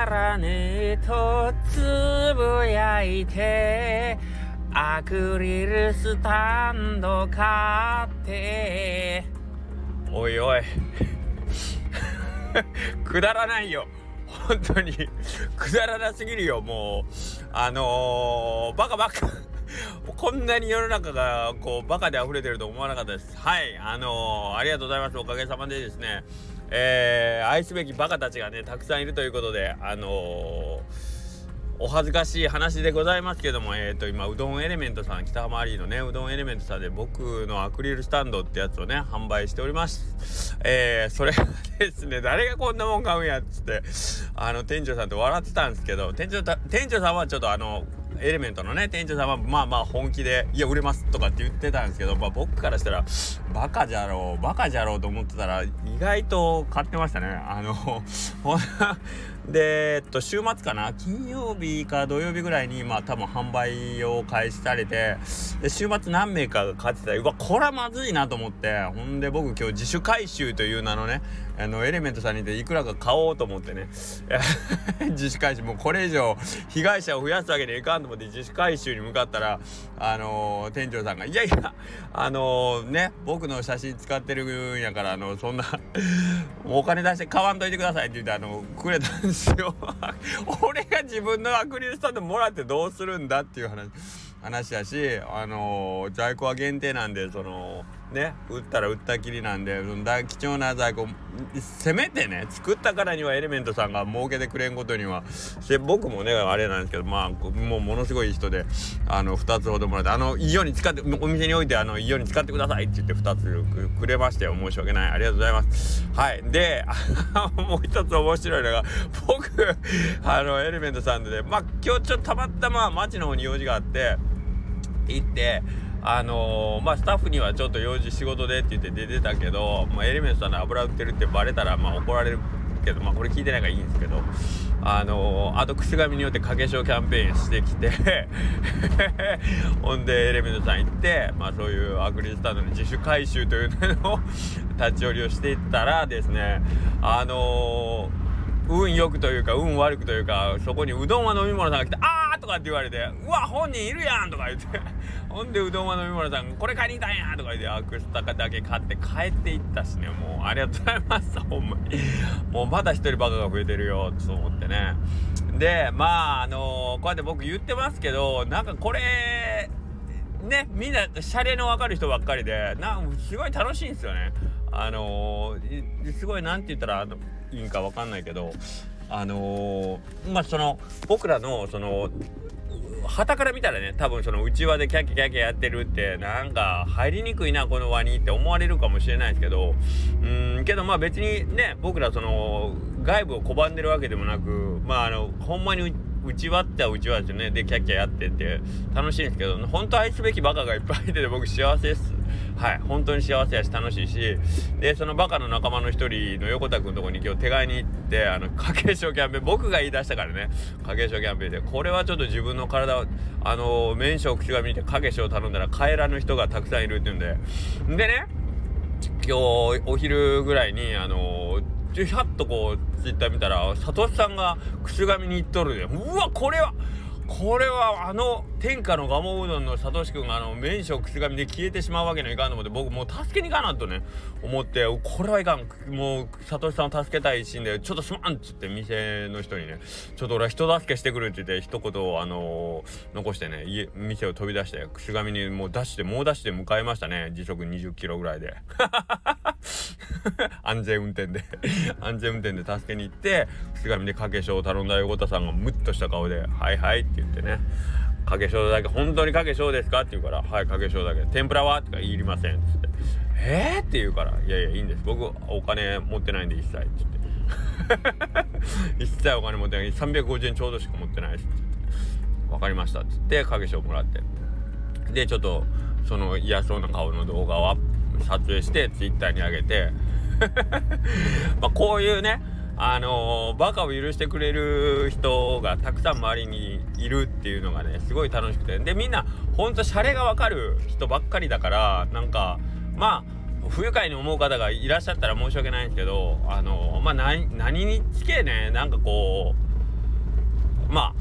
だらねえとつぶやいてアクリルスタンド買って。おいおい。くだらないよ。本当に。くだらなすぎるよ。もう。あのー、バカバカ。こんなに世の中がこうバカで溢れてると思わなかったです。はい。あのー、ありがとうございます。おかげさまでですね。えー、愛すべきバカたちがねたくさんいるということであのお恥ずかしい話でございますけども、えっ、ー、と、今、うどんエレメントさん、北浜アリーのね、うどんエレメントさんで僕のアクリルスタンドってやつをね、販売しております。えー、それがですね、誰がこんなもん買うんやっつって、あの、店長さんと笑ってたんですけど、店長店長さんはちょっとあの、エレメントのね店長さんはまあまあ本気で「いや売れます」とかって言ってたんですけど、まあ、僕からしたらバカじゃろうバカじゃろうと思ってたら意外と買ってましたね。あの で、えっと、週末かな？金曜日か土曜日ぐらいに、まあ多分販売を開始されて、で、週末何名かが買ってたうわ、これはまずいなと思って、ほんで僕今日自主回収という名のね、あの、エレメントさんにていくらか買おうと思ってね、自主回収、もうこれ以上被害者を増やすわけにはいかんと思って自主回収に向かったら、あのー、店長さんが、いやいや、あのー、ね、僕の写真使ってるんやから、あの、そんな お金出して買わんといてくださいって言って、あの、くれたんですよ。俺が自分のアクリルスタンドもらってどうするんだっていう話話やしあの、在庫は限定なんでそのね売ったら売ったきりなんで貴重な在庫せめてね作ったからにはエレメントさんが儲けてくれんことには僕もねあれなんですけどまあもうものすごい人であの2つほどもらってあのいいように使ってお店においてあのいいように使ってくださいって言って2つくれましたよ申し訳ない。ありがとうございます。はい。で もう一つ面白いのが僕あのエレメントさんで、ね、まあ今日ちょっとたまたま町の方に用事があって行ってあのー、まあスタッフにはちょっと用事仕事でって言って出てたけど、まあ、エレメントさんの油売ってるってバレたらまあ怒られるけどまあこれ聞いてないからいいんですけどあのー、あとくす紙によって掛け賞キャンペーンしてきて ほんでエレメントさん行ってまあそういうアクリルスタンドの自主回収というのを 立ち寄りをしていったらですねあのー運良くというか運悪くというかそこにうどんは飲み物さんが来て「あー!」とかって言われて「うわ本人いるやん!」とか言って ほんでうどんは飲み物さん「これ買いに行ったんや!」とか言ってアクスタカだけ買って帰っていったしねもうありがとうございますほんまにもうまだ一人バカが増えてるよと思ってねでまああのー、こうやって僕言ってますけどなんかこれねみんなシャレの分かる人ばっかりでなんすごい楽しいんですよねあのー、すごい何て言ったらいいんか分かんないけどあのー、まあその僕らのその旗から見たらね多分その内輪でキャッキャキャキャやってるってなんか入りにくいなこの輪にって思われるかもしれないですけどうんけどまあ別にね僕らその外部を拒んでるわけでもなくまああのほんまにうちわってはうちわですよねでキャッキャやってって楽しいんですけど本当愛すべきバカがいっぱいいてて僕幸せですはい本当に幸せやし楽しいしでそのバカの仲間の一人の横田君のとこに今日手紙に行ってあの 家計賞キャンペーン僕が言い出したからね。家計賞キャンペーンで。これはちょっと自分の体をあの麺書口紙見て家計賞頼んだら帰らぬ人がたくさんいるって言うんで。でね今日お昼ぐらいにあのひゃっとこうツイッター見たらサトシさんがくす紙に行っとるでうわこれはこれはあの天下のガモうどんのサトシ君があの麺所くす紙で消えてしまうわけにはいかんと思って僕もう助けに行かなとね思ってこれはいかん。もうサトシさんを助けたい一心でちょっとすまんっつって店の人にねちょっと俺は人助けしてくるって言って一言あのー、残してね家店を飛び出してくす紙にもう出して猛ダッシュで迎えましたね。時速20キロぐらいで。安全運転で。安全運転で助けに行ってくす紙で掛け書を頼んだ横田さんがムッとした顔で「はいはい」って言ってね「かけしょうだけ本当にかけしょうですか?」って言うから「はいかけしょうだけ天ぷらは?」とか言いりません」っつって「えー?」って言うから「いやいやいいんです。僕お金持ってないんで一切」っつって。一切お金持ってない。350円ちょうどしか持ってないですって分かりましたっつってかけしょうもらって。でちょっとその嫌そうな顔の動画を撮影してツイッターに上げて。まあこういうねあのー、バカを許してくれる人がたくさん周りにいるっていうのがねすごい楽しくて。でみんなほんとシャレがわかる人ばっかりだからなんかまあ不愉快に思う方がいらっしゃったら申し訳ないんですけどあの、まあ何につけねなんかこうま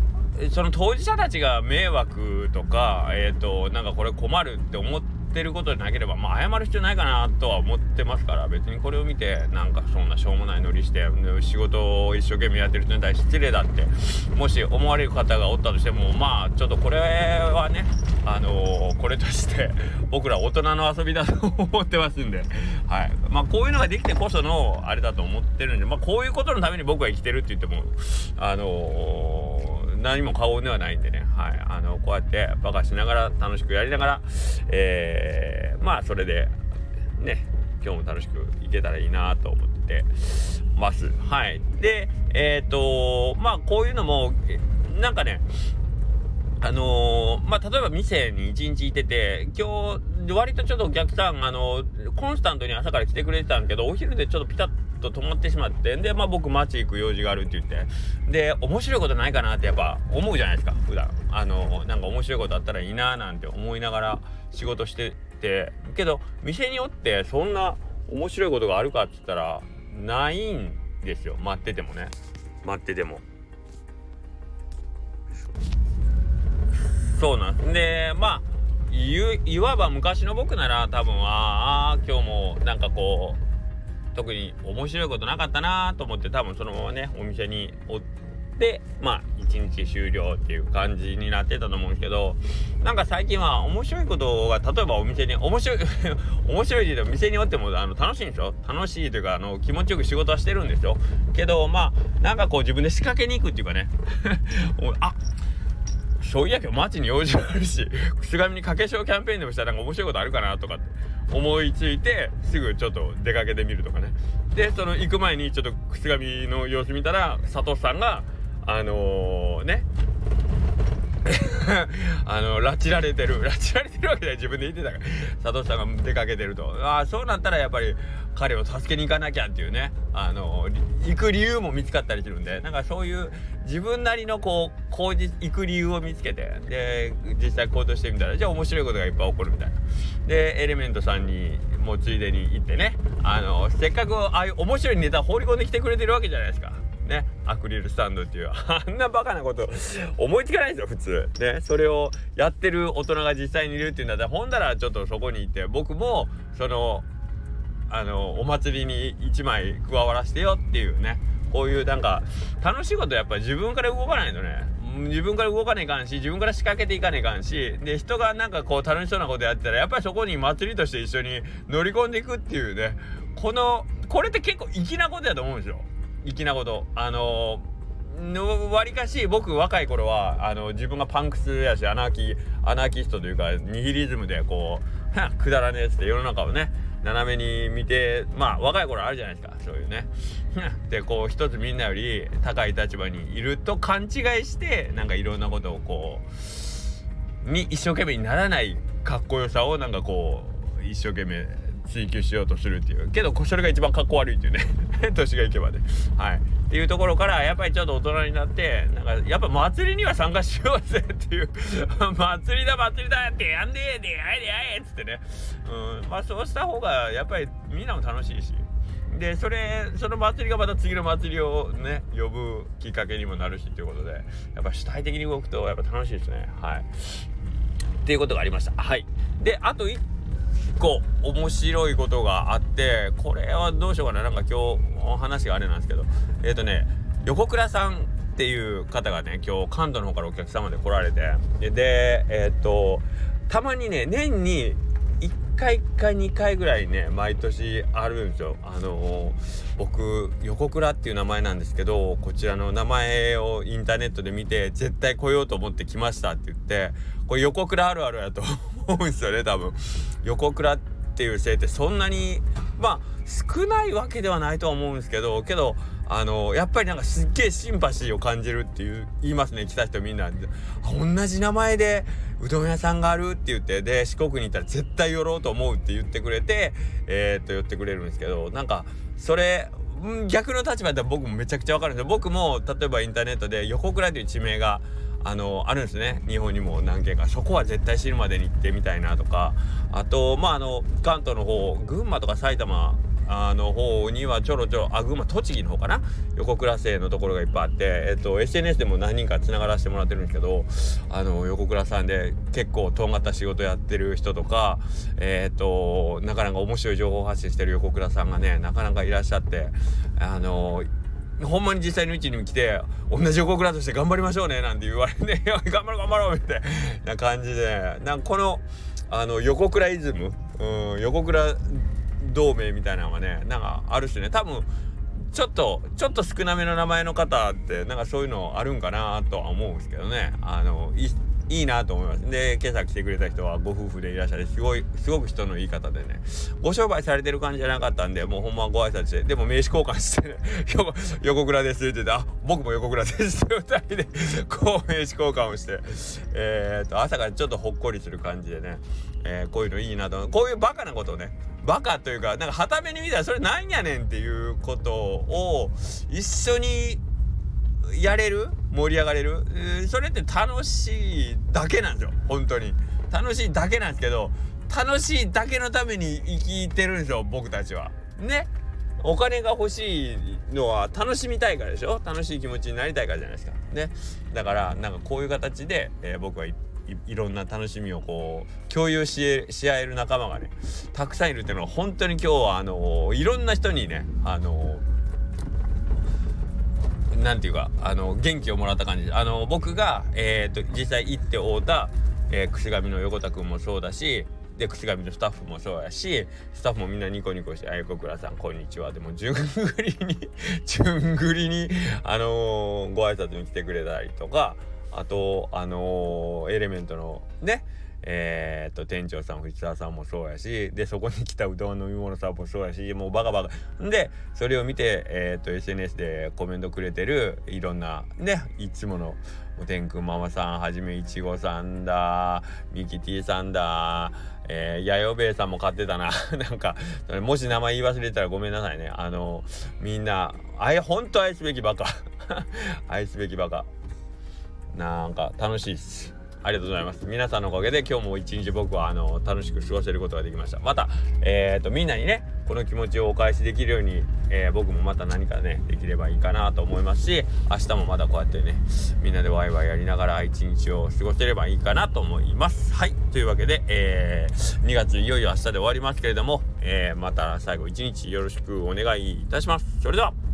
あその当事者たちが迷惑とかえっ、ー、となんかこれ困るって思ってってることでなければ、まあ、謝る必要ないかなとは思ってますから別にこれを見てなんかそんなしょうもないノリして仕事を一生懸命やってる人に対して失礼だって もし思われる方がおったとしてもまあちょっとこれはねあのー、これとして 僕ら大人の遊びだと思ってますんで、はい。まあ、こういうのができてこそのあれだと思ってるんで、まあ、こういうことのために僕は生きてるって言ってもあのー何も顔ではないんでね、はい、あのこうやってバカしながら楽しくやりながら、えー、まあそれでね今日も楽しくいけたらいいなと思ってます。はい、でえっ、ー、とまあこういうのもなんかねあのー、まあ、例えば店に一日いてて、今日、割とちょっとお客さん、あのー、コンスタントに朝から来てくれてたんけど、お昼でちょっとピタッと止まってしまってでまあ僕街行く用事があるって言ってで面白いことないかなってやっぱ思うじゃないですか普段。あのなんか面白いことあったらいいななんて思いながら仕事しててけど店によってそんな面白いことがあるかっつったらないんですよ。待っててもね。待ってても。そうなんです。でまあいわば昔の僕なら多分ああ今日もなんかこう特に面白いことなかったなと思って多分そのままねお店におってまあ一日終了っていう感じになってたと思うんですけどなんか最近は面白いことが例えばお店に面白い 面白いけど店におってもあの楽しいんですよ。楽しいというかあの気持ちよく仕事はしてるんですよ。けどまあなんかこう自分で仕掛けに行くっていうかね。あそういやけど街に用事があるしくすがみにかけしょうキャンペーンでもしたらなんか面白いことあるかなとかって。思いついてすぐちょっと出かけてみるとかね。でその行く前にちょっとくすがみの様子見たら佐藤さんがあのー、ね あの拉致られてる。拉致られてるわけで自分で言ってたから。佐藤さんが出かけてると。ああそうなったらやっぱり彼を助けに行かなきゃっていうね。あの行く理由も見つかったりするんで。なんかそういう自分なりのこうこう行く理由を見つけて。で実際行動してみたらじゃあ面白いことがいっぱい起こるみたいな。でエレメントさんにもうついでに行ってね。あのせっかくああいう面白いネタ放り込んできてくれてるわけじゃないですか。ねアクリルスタンドっていうあんなバカなこと思いつかないですよ普通。ねそれをやってる大人が実際にいるっていうんだったらほんならちょっとそこに行って僕もそのあのお祭りに1枚加わらせてよっていうねこういうなんか楽しいことやっぱり自分から動かないとね。自分から動かねえかんし自分から仕掛けていかねえかんしで人がなんかこう楽しそうなことやってたらやっぱりそこに祭りとして一緒に乗り込んでいくっていうねこのこれって結構粋なことやと思うんですよ。粋なことあののわりかし僕若い頃はあの自分がパンクスやしアナーキーアナーキストというかニヒリズムでこうくだらねえっつって世の中をね斜めに見てまあ若い頃あるじゃないですかそういうね。でこう一つみんなより高い立場にいると勘違いしてなんかいろんなことをこうに一生懸命にならないかっこよさをなんかこう一生懸命追求しようとするっていう。けどそれが一番かっこ悪いっていうね。年がいけばねはい。っていうところからやっぱりちょっと大人になってなんかやっぱ祭りには参加しようぜっていう。祭りだ祭りだってやんでえであいであいっつってね。うん。まあそうした方がやっぱりみんなも楽しいし。でそれその祭りがまた次の祭りをね呼ぶきっかけにもなるしということでやっぱ主体的に動くとやっぱ楽しいですね。はい。っていうことがありました。はい。であと1個面白いことがあってこれはどうしようかな。なんか今日話があれなんですけど。えっ、ー、とね横倉さんっていう方がね今日関東の方からお客様で来られて。でえっ、ー、とたまにね年に1回か2回ぐらいね毎年あるんですよ。あの、僕横倉っていう名前なんですけどこちらの名前をインターネットで見て絶対来ようと思って来ましたって言ってこれ横倉あるあるやとうんですよね多分。横倉っていうせいってそんなにまあ少ないわけではないとは思うんですけどけどあのやっぱりなんかすっげえシンパシーを感じるっていう言いますね来た人みんな。同じ名前でうどん屋さんがあるって言ってで四国に行ったら絶対寄ろうと思うって言ってくれてえー、っと寄ってくれるんですけどなんかそれ逆の立場で僕もめちゃくちゃわかるんですよ。僕も例えばインターネットで横倉という地名があのあるんですね。日本にも何軒か。そこは絶対死ぬまでに行ってみたいなとか。あとまああの関東の方群馬とか埼玉あの方にはちょろちょろあ群馬栃木の方かな。横倉生のところがいっぱいあって、えっと、SNS でも何人かつながらせてもらってるんですけどあの横倉さんで結構とんがった仕事やってる人とかえっとなかなか面白い情報発信してる横倉さんがねなかなかいらっしゃってあのほんまに実際の位置に来て同じ横倉として頑張りましょうねなんて言われて 頑張ろう頑張ろうみたいな感じでなんかこのあの横倉イズム、うん、横倉同盟みたいなのがねなんかあるしね。多分ちょっとちょっと少なめの名前の方ってなんかそういうのあるんかなとは思うんですけどね。あのいいなと思います。で、今朝来てくれた人はご夫婦でいらっしゃるすごい、すごく人のいい方でね、ご商売されてる感じじゃなかったんで、もうほんまご挨拶して、でも名刺交換してね、横横倉ですって言って、あ、僕も横倉ですって二人で、こう名刺交換をして、えー、っと、朝からちょっとほっこりする感じでね、えー、こういうのいいなと、こういうバカなことをね、バカというか、なんか、はために見たらそれなんやねんっていうことを、一緒にやれる？盛り上がれる、えー、それって楽しいだけなんですよ。本当に。楽しいだけなんですけど楽しいだけのために生きてるんですよ僕たちは。ね。お金が欲しいのは楽しみたいからでしょ？楽しい気持ちになりたいからじゃないですか。ね。だからなんかこういう形で、えー、僕はいいろんな楽しみをこう共有しし合える仲間がねたくさんいるっていうのは本当に今日はあのいろんな人にねあのなんていうかあの元気をもらった感じ。あの僕が、えーと、実際行って会うた、えー、串上の横田君もそうだしで串上のスタッフもそうやしスタッフもみんなニコニコして「あやこくらさんこんにちは」でも順繰りに 順繰りにあのー、ご挨拶に来てくれたりとかあとあのー、エレメントのねえー、っと店長さん藤沢さんもそうやしでそこに来たうどん飲み物さんもそうやしもうバカバカ。でそれを見て、えー、っと SNS でコメントくれてるいろんなねいつものおてんくんママさんはじめいちごさんだミキティさんだえー、やよべえさんも買ってたな。なんかもし名前言い忘れたらごめんなさいね。あのみんなあいほんと愛すべきバカ。愛すべきバカ。なんか楽しいっす。ありがとうございます。皆さんのおかげで今日も一日僕はあの楽しく過ごせることができました。また、えっ、ー、と、みんなにね、この気持ちをお返しできるように、えー、僕もまた何かね、できればいいかなと思いますし、明日もまたこうやってね、みんなでワイワイやりながら一日を過ごせればいいかなと思います。はい。というわけで、えー、2月いよいよ明日で終わりますけれども、え、また最後一日よろしくお願いいたします。それでは。